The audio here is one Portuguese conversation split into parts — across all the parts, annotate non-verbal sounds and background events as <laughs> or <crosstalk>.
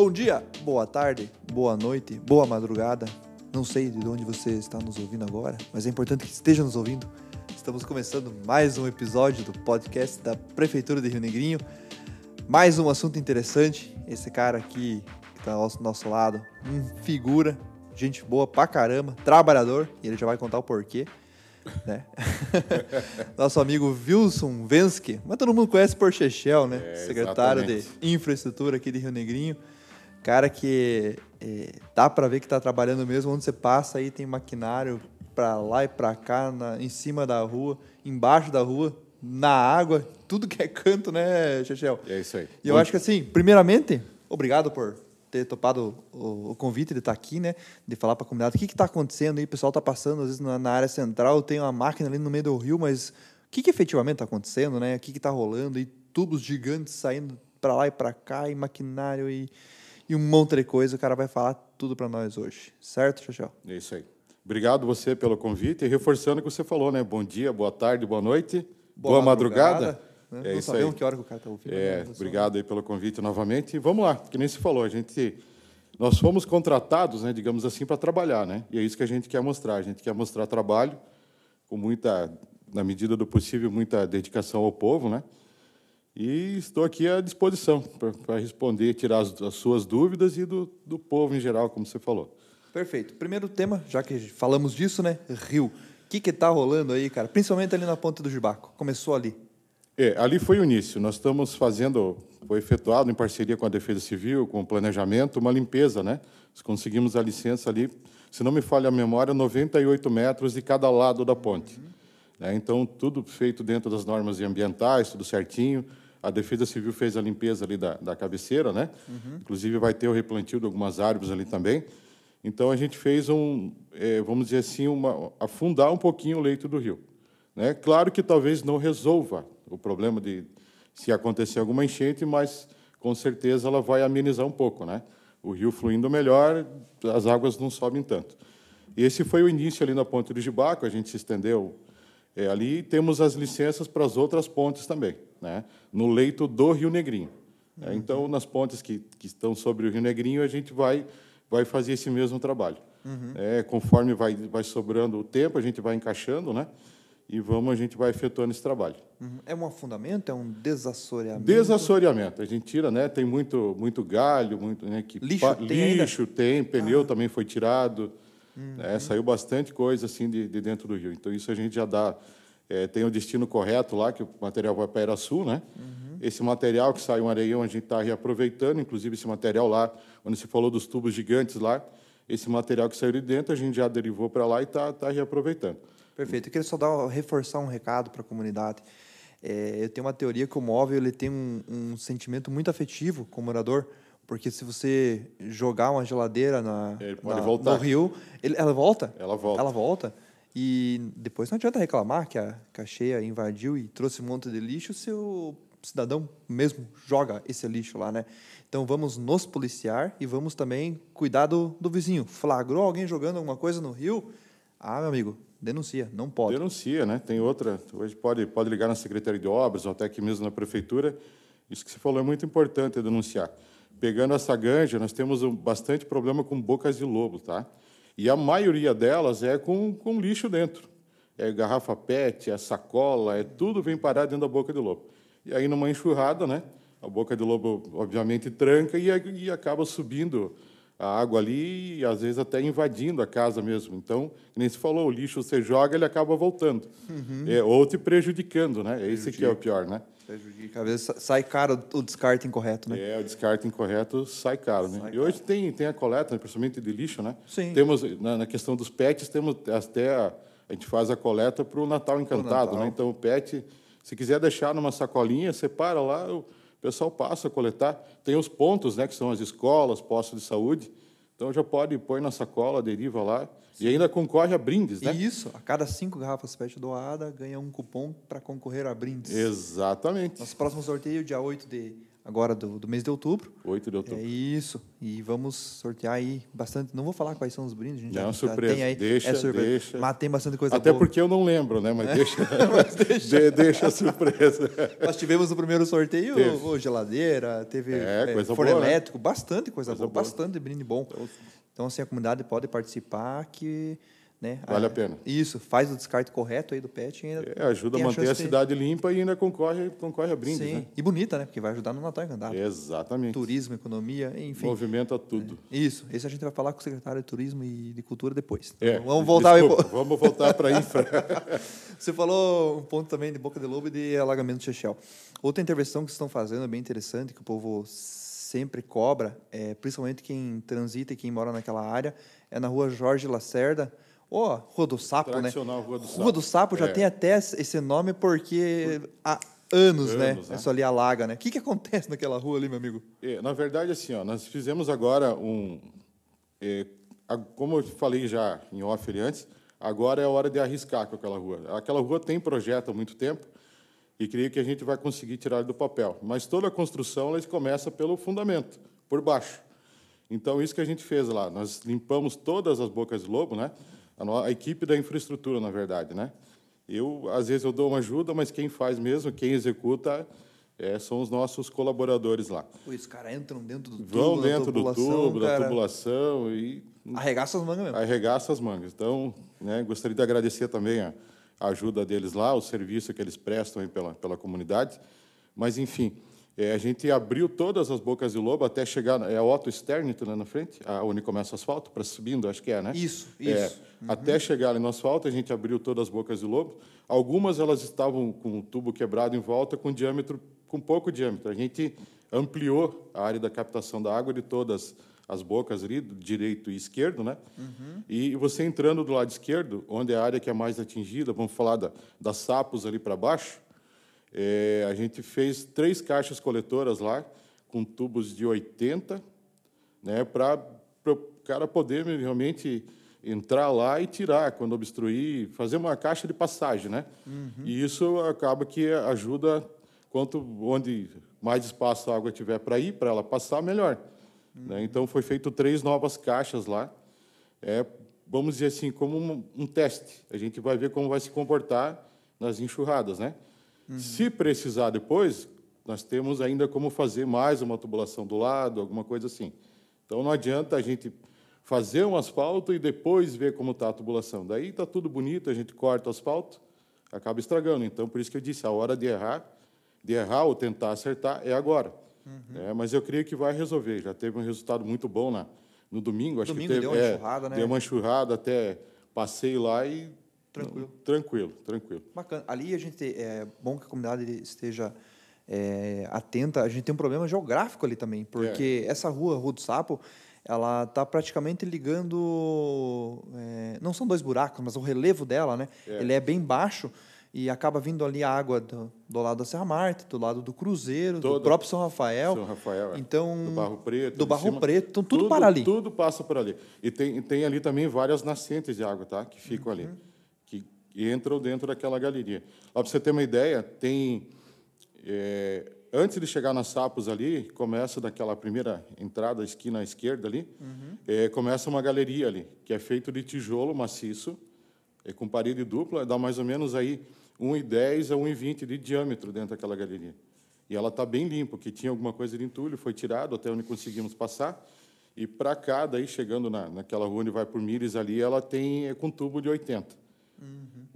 Bom dia, boa tarde, boa noite, boa madrugada. Não sei de onde você está nos ouvindo agora, mas é importante que esteja nos ouvindo. Estamos começando mais um episódio do podcast da Prefeitura de Rio Negrinho. Mais um assunto interessante. Esse cara aqui que está ao nosso lado, um figura, gente boa pra caramba, trabalhador, e ele já vai contar o porquê. Né? <laughs> Nosso amigo Wilson Vensky, mas todo mundo conhece por Chechel, né? É, Secretário de exatamente. Infraestrutura aqui de Rio Negrinho. Cara que é, dá pra ver que tá trabalhando mesmo. Onde você passa aí tem maquinário pra lá e pra cá, na- em cima da rua, embaixo da rua, na água, tudo que é canto, né, Chechel? É isso aí. E eu acho que assim, primeiramente, obrigado por ter topado o, o convite de estar aqui, né? De falar para a comunidade o que está acontecendo aí. O pessoal está passando, às vezes, na, na área central, tem uma máquina ali no meio do rio, mas o que, que efetivamente está acontecendo, né? O que está rolando? E tubos gigantes saindo para lá e para cá, e maquinário e, e um monte de coisa. O cara vai falar tudo para nós hoje, certo, Chachel? É isso aí. Obrigado você pelo convite e reforçando o que você falou, né? Bom dia, boa tarde, boa noite, boa, madrugada. né? É Não isso aí. que hora que o cara está ouvindo. É, né? Obrigado aí pelo convite novamente. E vamos lá, que nem se falou, a gente nós fomos contratados, né, digamos assim, para trabalhar, né? E é isso que a gente quer mostrar. A gente quer mostrar trabalho com muita, na medida do possível, muita dedicação ao povo, né? E estou aqui à disposição para responder, tirar as, as suas dúvidas e do, do povo em geral, como você falou. Perfeito. Primeiro tema, já que falamos disso, né? Rio. O que que tá rolando aí, cara? Principalmente ali na ponta do Gibaco. Começou ali. É, ali foi o início. Nós estamos fazendo, foi efetuado em parceria com a Defesa Civil, com o planejamento, uma limpeza, né? Nós conseguimos a licença ali, se não me falha a memória, 98 metros de cada lado da ponte. Né? Então, tudo feito dentro das normas ambientais, tudo certinho. A Defesa Civil fez a limpeza ali da, da cabeceira, né? Inclusive, vai ter o replantio de algumas árvores ali também. Então, a gente fez um, eh, vamos dizer assim, uma, afundar um pouquinho o leito do rio. Né? Claro que talvez não resolva o problema de se acontecer alguma enchente, mas com certeza ela vai amenizar um pouco, né? O rio fluindo melhor, as águas não sobem tanto. Esse foi o início ali na ponte do Gibaco, a gente se estendeu é, ali temos as licenças para as outras pontes também, né? No leito do Rio Negrinho. né? Então, nas pontes que, que estão sobre o Rio Negrinho, a gente vai vai fazer esse mesmo trabalho. É, conforme vai vai sobrando o tempo, a gente vai encaixando, né? E vamos, a gente vai efetuando esse trabalho. Uhum. É um afundamento? É um desassoreamento? Desassoreamento, a gente tira, né? Tem muito, muito galho, muito, né? Que Lixo tem ainda? lixo tem, pneu também foi tirado, né? Saiu bastante coisa assim de, de dentro do rio. Então isso a gente já dá, é, tem o destino correto lá que o material vai para Iraçu, né? Esse material que sai um areião a gente está reaproveitando, inclusive esse material lá, onde se falou dos tubos gigantes lá, esse material que saiu de dentro a gente já derivou para lá e está tá reaproveitando. Perfeito. Eu queria só dar, reforçar um recado para a comunidade. É, eu tenho uma teoria que o móvel ele tem um, um sentimento muito afetivo com o morador, porque se você jogar uma geladeira na, na- no rio, ele- ela volta. Ela volta. Ela volta. E depois não adianta reclamar que a, que a cheia invadiu e trouxe um monte de lixo se o cidadão mesmo joga esse lixo lá, né? Então vamos nos policiar e vamos também cuidar do, do vizinho. Flagrou alguém jogando alguma coisa no rio? Ah, meu amigo, denuncia, não pode. Denuncia, né? Tem outra. Hoje pode, pode ligar na Secretaria de Obras ou até aqui mesmo na Prefeitura. Isso que você falou é muito importante é denunciar. Pegando essa ganja, nós temos um, bastante problema com bocas de lobo, tá? E a maioria delas é com, com lixo dentro. É garrafa PET, é sacola, é tudo vem parar dentro da boca de lobo. E aí, numa enxurrada, né? A boca de lobo, obviamente, tranca e, e acaba subindo a água ali e às vezes até invadindo a casa mesmo. Então, nem se falou, o lixo você joga, ele acaba voltando. É, ou te prejudicando, né? Esse que é o pior, né? Prejudica. Às vezes sa- sai caro o descarte incorreto, né? É, o descarte incorreto sai caro, né? Sai e hoje tem, tem a coleta, né, principalmente de lixo, né? Sim. Temos, na, na questão dos pets, temos até a, a gente faz a coleta para o Natal Encantado, Natal. né? Então, o pet, se quiser deixar numa sacolinha, separa lá, o pessoal passa a coletar. Tem os pontos, né? Que são as escolas, postos de saúde. Então, já pode pôr na sacola, deriva lá. E ainda concorre a brindes, né? E isso, a cada cinco garrafas PET doada, ganha um cupom para concorrer a brindes. Exatamente. Nosso próximo sorteio, dia 8 de agora do, do mês de outubro. 8 de outubro. É isso. E vamos sortear aí bastante. Não vou falar quais são os brindes, a gente Não, já, surpresa. tem aí. Deixa, é surpresa. deixa. Mas tem bastante coisa Até boa. porque eu não lembro, né? Mas deixa, <laughs> Mas deixa. de- deixa a surpresa. <laughs> Nós tivemos no primeiro sorteio Teve. geladeira, teve É, coisa forno boa, né? elétrico, bastante coisa, Coisa boa, boa. bastante brinde bom. Então, assim, a comunidade pode participar que... Né, Vale a pena. Isso, faz o descarte correto aí do pet e ainda É, ajuda a manter a, de- cidade limpa e ainda concorre, concorre a brindes, Sim, né? e bonita, né? Porque vai ajudar no Natal Encantado. Exatamente. Turismo, economia, enfim. Movimenta tudo. Isso, esse a gente vai falar com o secretário de Turismo e de Cultura depois. É, Então, vamos voltar aí. desculpa, pô. Vamos voltar para a infra. <laughs> Você falou um ponto também de Boca de Lobo e de alagamento de Chechel. Outra intervenção que vocês estão fazendo é bem interessante, que o povo sempre cobra, é, principalmente quem transita e quem mora naquela área, é na rua Jorge Lacerda, ou Rua do Sapo, né? Rua do Sapo. Rua do Sapo já É. tem até esse nome porque há anos, né? Anos, né? Isso ali alaga, né? O que, que acontece naquela rua ali, meu amigo? É, na verdade, assim, ó, nós fizemos agora um. é, a- como eu falei já em off ali antes, agora é a hora de arriscar com aquela rua. Aquela rua tem projeto há muito tempo e creio que a gente vai conseguir tirar do papel. Mas toda a construção ela começa pelo fundamento, por baixo. Então, isso que a gente fez lá. Nós limpamos todas as bocas de lobo, né? A, a equipe da infraestrutura, na verdade, né? Eu, às vezes, eu dou uma ajuda, mas quem faz mesmo, quem executa, é, são os nossos colaboradores lá. Pô, os caras entram dentro do tubo, Vão da dentro do tubo, da cara. tubulação e Arregaça as mangas mesmo. arregaça as mangas. Então, né, gostaria de agradecer também a, a ajuda deles lá, o serviço que eles prestam aí pela, pela comunidade. Mas, enfim, é, a gente abriu todas as bocas de lobo até chegar. É a Otto Sternit lá na frente, a onde começa o asfalto, para subindo, acho que é, né? Isso, É, isso. Até chegar ali no asfalto, a gente abriu todas as bocas de lobo. Algumas elas estavam com o tubo quebrado em volta, com diâmetro, com pouco diâmetro. A gente ampliou a área da captação da água de todas as bocas ali, direito e esquerdo, né? E você entrando do lado esquerdo, onde é a área que é mais atingida, vamos falar da, das sapos ali para baixo, é, a gente fez três caixas coletoras lá, com tubos de 80, né, para o cara poder realmente entrar lá e tirar quando obstruir, fazer uma caixa de passagem, né? E isso acaba que ajuda quanto onde mais espaço a água tiver para ir, para ela passar, melhor. né? Então foi feito três novas caixas lá, é, vamos dizer assim como um, um teste. A gente vai ver como vai se comportar nas enxurradas, né? Se precisar depois, nós temos ainda como fazer mais uma tubulação do lado, alguma coisa assim. Então não adianta a gente fazer um asfalto e depois ver como está a tubulação. Daí está tudo bonito, a gente corta o asfalto, acaba estragando. Então por isso que eu disse, a hora de errar, de errar ou tentar acertar é agora. É, mas eu creio que vai resolver. Já teve um resultado muito bom na, no domingo. Acho Domingo que teve, deu uma é, enxurrada, né? Deu uma enxurrada, até passei lá e Tranquilo. tranquilo, tranquilo. Bacana. Ali a gente é bom que a comunidade esteja é, atenta. A gente tem um problema geográfico ali também, porque É. essa rua, Rua do Sapo, ela está praticamente ligando. é, não são dois buracos, mas o relevo dela, né? É. Ele é bem baixo e acaba vindo ali a água do, do lado da Serra Marte, do lado do Cruzeiro, do Toda- próprio São Rafael. São Rafael, é. Então, do Barro Preto. do Barro cima. Preto, então tudo para ali. Tudo passa por ali. E tem, tem ali também várias nascentes de água, tá? Que ficam Uhum. ali, que entram dentro daquela galeria. Para você ter uma ideia, tem é, antes de chegar nas sapos ali, começa daquela primeira entrada, esquina à esquerda ali, Uhum. é, começa uma galeria ali, que é feito de tijolo maciço, é, com parede dupla, dá mais ou menos aí 1,10 a 1,20 de diâmetro dentro daquela galeria. E ela está bem limpa, porque tinha alguma coisa de entulho, foi tirado até onde conseguimos passar. E para cá, daí chegando na, naquela rua onde vai por Mires ali, ela tem é, com tubo de 80.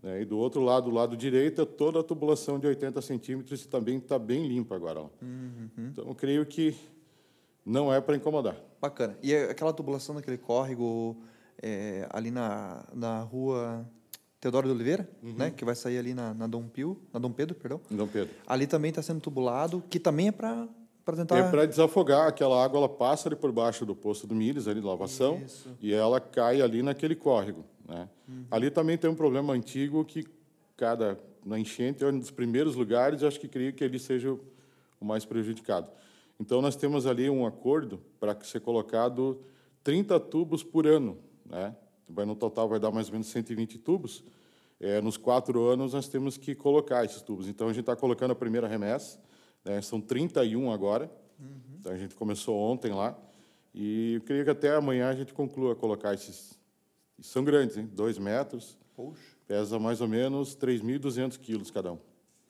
Né? E do outro lado, do lado direito, toda a tubulação de 80 centímetros também está bem limpa agora. Lá. Então, creio que não é para incomodar. Bacana. E aquela tubulação daquele córrego é, ali na, na rua Teodoro de Oliveira, Uhum. né? Que vai sair ali na, na Dom Pio, na Dom Pedro, perdão. Dom Pedro. Ali também está sendo tubulado, que também é para tentar. É para desafogar, aquela água ela passa ali por baixo do poço do Mires, ali de lavação, Isso. e ela cai ali naquele córrego. Né? Ali também tem um problema antigo que cada na enchente é um dos primeiros lugares, acho que creio que ele seja o, mais prejudicado. Então nós temos ali um acordo para ser colocado 30 tubos por ano, né? Vai no total vai dar mais ou menos 120 tubos. É, nos quatro anos nós temos que colocar esses tubos. Então a gente está colocando a primeira remessa, né? são 31 agora. Uhum. Então a gente começou ontem lá e eu creio que até amanhã a gente conclua colocar esses. São grandes, hein? Dois metros. Poxa. Pesa mais ou menos 3.200 quilos cada um.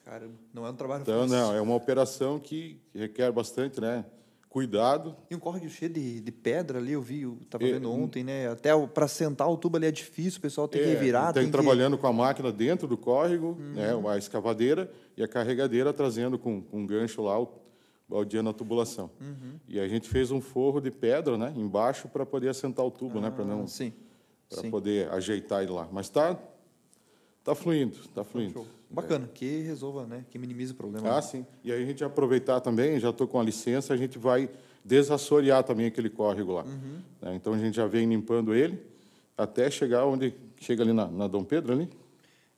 Caramba, não é um trabalho então, fácil. não, é uma operação que requer bastante, né? Cuidado. E um córrego cheio de, de pedra ali, eu vi, eu estava vendo ontem, né? Até para sentar o tubo ali é difícil, o pessoal tem é, que revirar. Tem, tem trabalhando que... com a máquina dentro do córrego, uhum. né? A escavadeira e a carregadeira trazendo com, com um gancho lá o baldeando a tubulação. Uhum. E a gente fez um forro de pedra, né? Embaixo para poder assentar o tubo, né? ah, né? Para não... Sim. Para poder ajeitar ele lá. Mas está Tá fluindo, tá fluindo. Show. Bacana, é. que resolva, né? Que minimize o problema. Ah, né? sim. E aí a gente aproveitar também, já estou com a licença, a gente vai desassorear também aquele córrego lá. Uhum. Né? Então a gente já vem limpando ele até chegar onde chega ali na, na Dom Pedro ali.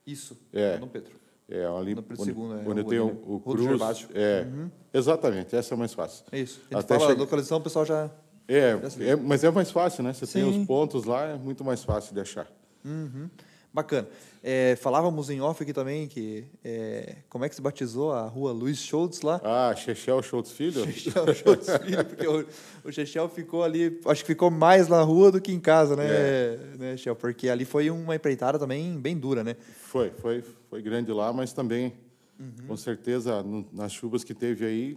Isso. É. Dom Pedro. É, ali no onde, segundo, é, onde tem o, o cruz. É, uhum. Exatamente, essa é mais fácil. É isso. A gente Até fala che... localização, o pessoal já... É, é, mas é mais fácil, né? Você Sim. tem os pontos lá, é muito mais fácil de achar. Uhum. Bacana. É, falávamos em off aqui também que é, como é que se batizou a rua Luiz Schultz lá? Ah, Chechel Schultz Filho? Chechel Schultz Filho, porque o, o Chechel ficou ali, acho que ficou mais na rua do que em casa, né, é. né Chechel? Porque ali foi uma empreitada também bem dura, né? Foi, foi, foi grande lá, mas também, uhum. com certeza, nas chuvas que teve aí,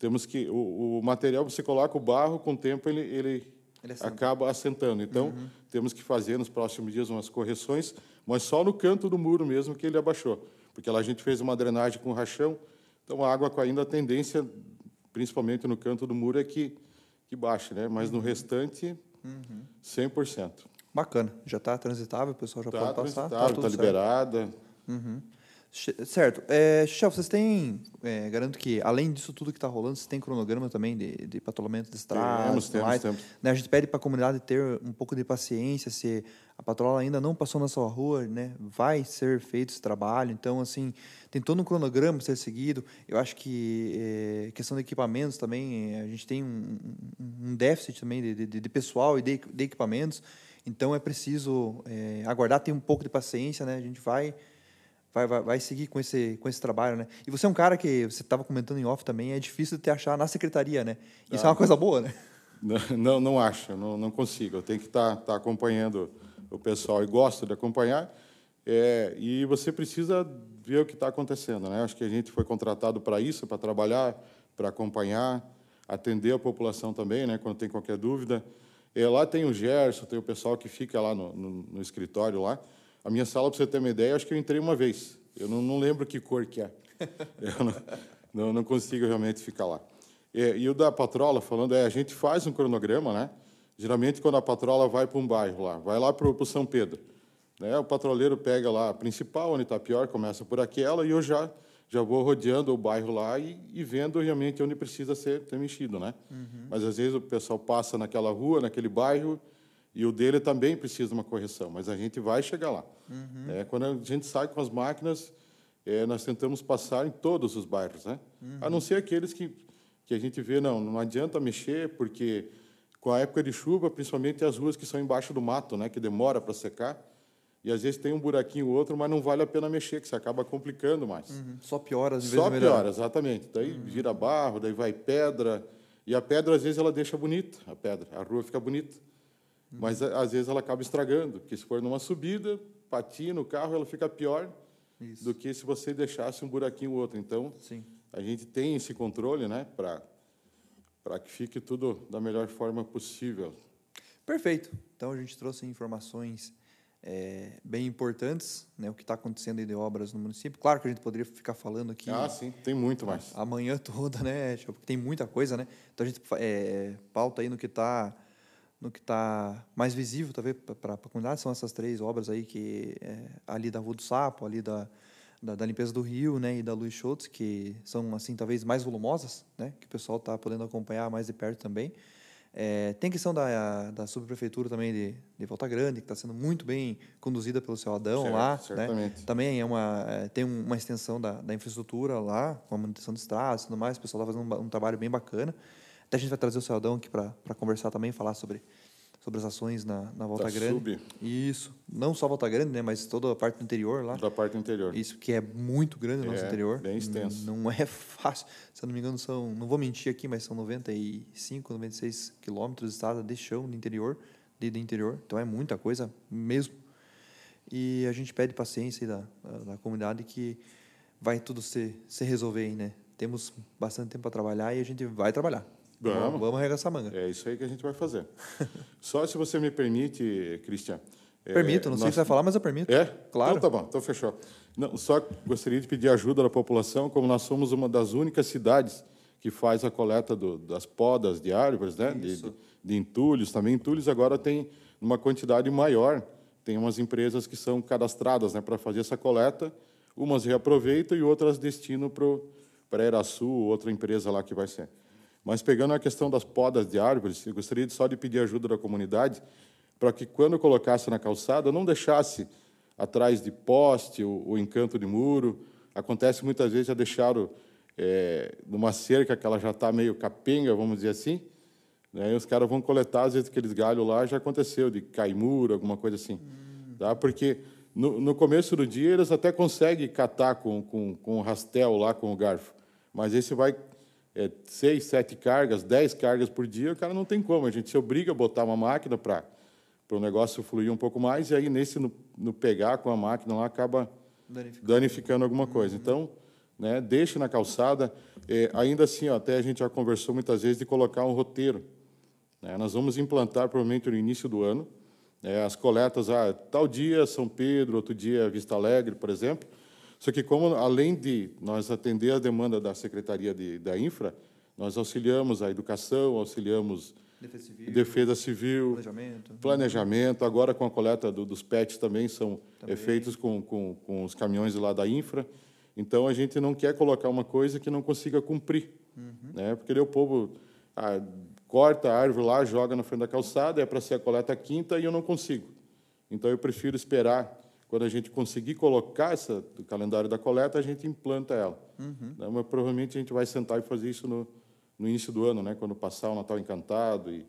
temos que o, o material você coloca o barro com o tempo ele, ele, ele acaba assentando. Então uhum. temos que fazer nos próximos dias umas correções mas só no canto do muro mesmo que ele abaixou, porque lá a gente fez uma drenagem com rachão, então a água caindo, a tendência, principalmente no canto do muro, é que, que baixe, né? mas no uhum. restante, uhum. 100%. Bacana, já está transitável, o pessoal já tá pode passar? Está tá, tá liberada. Uhum. Certo. É, Chef, vocês têm, é, garanto que, além disso tudo que está rolando, vocês têm cronograma também de, de patrulhamento de estrada? Temos, temos, temos. Né, a gente pede para a comunidade ter um pouco de paciência, se a patrola ainda não passou na sua rua, né, vai ser feito esse trabalho. Então, assim, tem todo um cronograma para ser seguido. Eu acho que, é, questão de equipamentos também, a gente tem um, um déficit também de, de, de pessoal e de, de, equipamentos. Então, é preciso é, aguardar, ter um pouco de paciência, né? A gente vai vai, vai, vai seguir com esse, com esse trabalho, né? E você é um cara que, você estava comentando em off também, é difícil de te achar na secretaria, né? Isso ah, é uma coisa boa, né? Não, não, não acho, não, não consigo. Eu tenho que estar tá, tá acompanhando o pessoal e gosto de acompanhar. É, e você precisa ver o que está acontecendo, né? Acho que a gente foi contratado para isso, para trabalhar, para acompanhar, atender a população também, né? Quando tem qualquer dúvida. É, lá tem o Gerson, tem o pessoal que fica lá no, no, no escritório lá. A minha sala, para você ter uma ideia, acho que eu entrei uma vez. Eu não, não lembro que cor que é. <laughs> Eu não, não, não consigo realmente ficar lá. E, e, o da patrola, falando, é, a gente faz um cronograma, né? Geralmente, quando a patrola vai para um bairro lá, vai lá para o São Pedro, né? o patroleiro pega lá a principal, onde está pior, começa por aquela, e eu já, já vou rodeando o bairro lá e, e vendo realmente onde precisa ser ter mexido. Né? Uhum. Mas, às vezes, o pessoal passa naquela rua, naquele bairro, e o dele também precisa de uma correção, mas a gente vai chegar lá. Uhum. É, quando a gente sai com as máquinas, é, nós tentamos passar em todos os bairros, né? Uhum. a não ser aqueles que, que a gente vê, não, não adianta mexer, porque com a época de chuva, principalmente as ruas que são embaixo do mato, né, que demora para secar, e às vezes tem um buraquinho ou outro, mas não vale a pena mexer, que você acaba complicando mais. Uhum. Só piora, às vezes Só piora, exatamente. Daí uhum. vira barro, daí vai pedra, e a pedra às vezes ela deixa bonita, a pedra, a rua fica bonita. Mas às vezes ela acaba estragando, porque se for numa subida, patina o carro, ela fica pior Isso. do que se você deixasse um buraquinho ou outro. Então, Sim. a gente tem esse controle, né, para para que fique tudo da melhor forma possível. Perfeito. Então a gente trouxe informações é, bem importantes, né, o que está acontecendo de obras no município. Claro que a gente poderia ficar falando aqui. Ah, sim, tem muito mais. Amanhã toda, né? Tem muita coisa, né? Então a gente é, pauta aí no que está no que está mais visível talvez para a comunidade são essas três obras aí que é, ali da Rua do Sapo ali da, da, da, limpeza do rio né e da Luiz Schultz que são assim talvez mais volumosas né que o pessoal está podendo acompanhar mais de perto também é, tem questão da, da subprefeitura também de, de Volta Grande que está sendo muito bem conduzida pelo seu Adão certo, lá né? certamente. né também é uma é, tem uma extensão da, da infraestrutura lá com a manutenção de estradas e tudo mais o pessoal está fazendo um, um trabalho bem bacana até a gente vai trazer o Celdão aqui para conversar também, falar sobre, sobre as ações na, na Volta Da Grande. Sub. Isso. Não só a Volta Grande, né? Mas toda a parte do interior lá. Da parte interior. Isso que é muito grande no nosso É, interior. bem extenso. N- Não é fácil. Se eu não me engano, são. Não vou mentir aqui, mas são 95, 96 quilômetros de estrada de chão do interior, de, do interior. Então é muita coisa mesmo. E a gente pede paciência aí da, da, da comunidade que vai tudo se, se resolver aí, né? Temos bastante tempo para trabalhar e a gente vai trabalhar. Vamos. Vamos arregaçar a manga. É isso aí que a gente vai fazer. <laughs> Só se você me permite, Cristian. é, Permito, não sei o nós- que você vai falar, mas eu permito. É? Claro. Então tá bom, então fechou. Não, só gostaria de pedir ajuda da população, como nós somos uma das únicas cidades que faz a coleta do- das podas de árvores, né? De, de, de entulhos também. Entulhos agora tem uma quantidade maior. Tem umas empresas que são cadastradas né, para fazer essa coleta. Umas reaproveitam e outras destinam para a Eraçu, outra empresa lá que vai ser. Mas pegando a questão das podas de árvores, eu gostaria só de pedir ajuda da comunidade para que quando colocasse na calçada não deixasse atrás de poste ou, ou encanto de muro. Acontece muitas vezes já deixaram é, numa cerca que ela já está meio capenga, vamos dizer assim. Né? E os caras vão coletar, às vezes, aqueles galhos lá, já aconteceu, de cair muro, alguma coisa assim. Tá? Porque no, no começo do dia eles até conseguem catar com, com, com o rastel lá, com o garfo. Mas esse vai é, seis, sete cargas, dez cargas por dia, o cara não tem como. A gente se obriga a botar uma máquina para o negócio fluir um pouco mais, e aí nesse, no, no pegar com a máquina lá, acaba Danificando. danificando alguma coisa. Então, né, deixe na calçada. É, ainda assim, ó, até a gente já conversou muitas vezes de colocar um roteiro. né? Nós vamos implantar provavelmente no início do ano né, as coletas, ah, tal dia São Pedro, outro dia Vista Alegre, por exemplo. Só que como além de nós atender a demanda da Secretaria de, da Infra, nós auxiliamos a educação, auxiliamos Defesa civil, defesa civil, planejamento. planejamento. Agora, com a coleta do- dos PETs também são Também. feitos com, com, com os caminhões lá da infra. Então, a gente não quer colocar uma coisa que não consiga cumprir. Né? Porque daí o povo ah, corta a árvore lá, joga na frente da calçada, é para ser a coleta quinta e eu não consigo. Então, eu prefiro esperar. Quando a gente conseguir colocar essa do calendário da coleta, a gente implanta ela. Né? Mas provavelmente a gente vai sentar e fazer isso no, no início do ano, né? quando passar o Natal Encantado e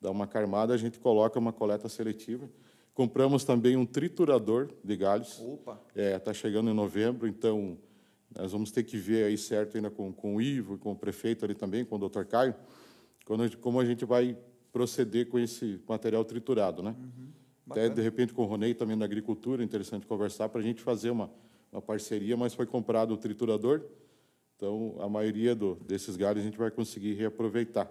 dar uma carmada, a gente coloca uma coleta seletiva. Compramos também um triturador de galhos. Opa! Está chegando em novembro, então nós vamos ter que ver aí certo ainda com, com o Ivo e com o prefeito ali também, com o doutor Caio, quando, como a gente vai proceder com esse material triturado. Né? Até, Bacana. de repente, com o Ronei também da agricultura, interessante conversar para a gente fazer uma, uma parceria, mas foi comprado o triturador, então a maioria do, desses galhos a gente vai conseguir reaproveitar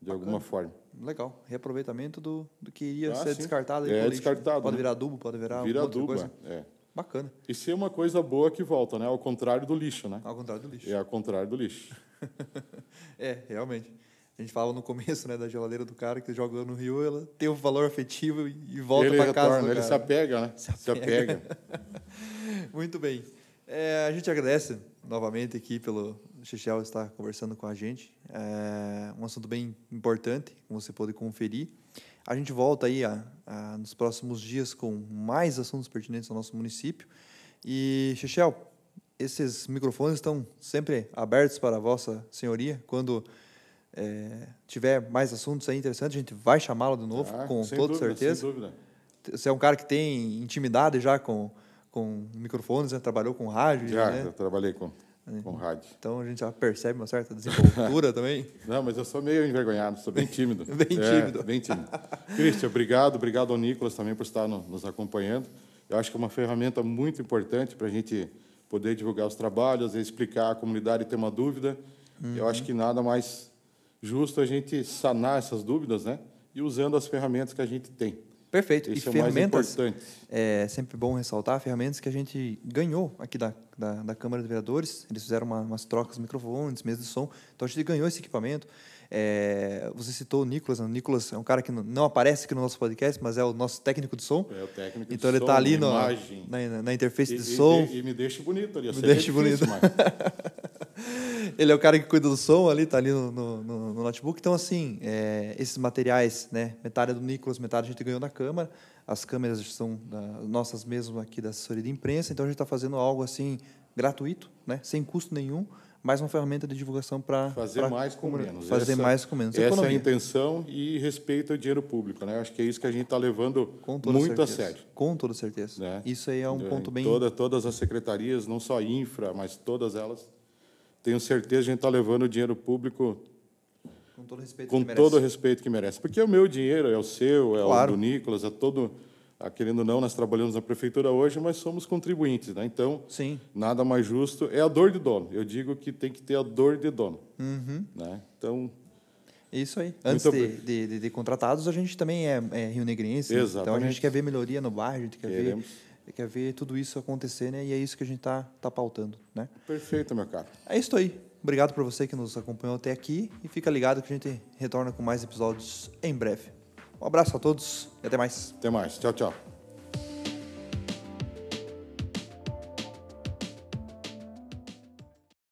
de alguma forma. Legal. Reaproveitamento do, do que iria Ah, ser sim. descartado. É lixo. descartado, Pode né? virar adubo, pode virar Vira adubo, coisa. é. Bacana. E ser uma coisa boa que volta, né? Ao contrário do lixo, né? Ao contrário do lixo. É ao contrário do lixo. <laughs> É, realmente. A gente falava no começo, né, da geladeira do cara que joga no rio, ela tem um valor afetivo e volta para casa ele se apega, né? Se apega. <laughs> Muito bem. É, a gente agradece novamente aqui pelo Chechel estar conversando com a gente. É um assunto bem importante, como você pode conferir. A gente volta aí a, a- nos próximos dias com mais assuntos pertinentes ao nosso município. E, Chechel, esses microfones estão sempre abertos para a vossa senhoria. Quando é, tiver mais assuntos aí interessantes, a gente vai chamá-lo de novo, Ah, com toda dúvida, certeza. Sem dúvida. Você é um cara que tem intimidade já com, com microfones, né? trabalhou com rádio, Já, né? já trabalhei com, com rádio. Então a gente já percebe uma certa desenvoltura <laughs> também. Não, mas eu sou meio envergonhado, sou bem tímido. <laughs> Bem É, tímido. bem tímido. Cristian, obrigado. Obrigado ao Nicolas também por estar no- nos acompanhando. Eu acho que é uma ferramenta muito importante para a gente poder divulgar os trabalhos, explicar a comunidade ter uma dúvida. Eu Uhum. acho que nada mais justo a gente sanar essas dúvidas, né? E usando as ferramentas que a gente tem. Perfeito. Isso e é o mais ferramentas, importante. é sempre bom ressaltar, ferramentas que a gente ganhou aqui da, da, da Câmara de Vereadores. Eles fizeram uma, umas trocas de microfones, mesa de som. Então a gente ganhou esse equipamento. É, você citou o Nicolas. né? O Nicolas é um cara que não, aparece aqui no nosso podcast, mas é o nosso técnico de som. É o técnico de Então ele som, está ali no, na, na interface E, de e- som. e- e me deixa bonito ali. Eu Me que é deixa difícil, bonito. mas- <laughs> <laughs> Ele é o cara que cuida do som ali, tá ali no, no, no- no notebook. Então, assim, é, esses materiais, né? Metade é do Nicolas, metade a gente ganhou da Câmara. As câmeras são da, nossas mesmas aqui da assessoria de imprensa. Então, a gente está fazendo algo, assim, gratuito, né? Sem custo nenhum. mais uma ferramenta de divulgação para fazer mais com menos. Fazer essa, mais com menos. Essa Economia. é a intenção e respeito ao dinheiro público, né? Acho que é isso que a gente está levando muito certeza. a sério. Com toda certeza. Né? Isso aí é um ponto bem. Toda, todas as secretarias, não só infra, mas todas elas, tenho certeza que a gente está levando o dinheiro público com todo o respeito com que todo o respeito que merece, porque é o meu dinheiro, é o seu, é claro. o do Nicolas, é todo ah, querendo ou não, nós trabalhamos na prefeitura hoje, mas somos contribuintes, né? Então, Sim. nada mais justo. É a dor de dono. Eu digo que tem que ter a dor de dono. Uhum. Né? Então. Isso aí. Antes de, de, de, de, contratados, a gente também é, é Rio Negrense. Exatamente. Então a gente quer ver melhoria no bairro, a gente quer ver, quer ver tudo isso acontecer, né? E é isso que a gente está tá pautando, né? Perfeito, meu caro. É isso aí. Obrigado por você que nos acompanhou até aqui e fica ligado que a gente retorna com mais episódios em breve. Um abraço a todos e até mais. Até mais. Tchau, tchau.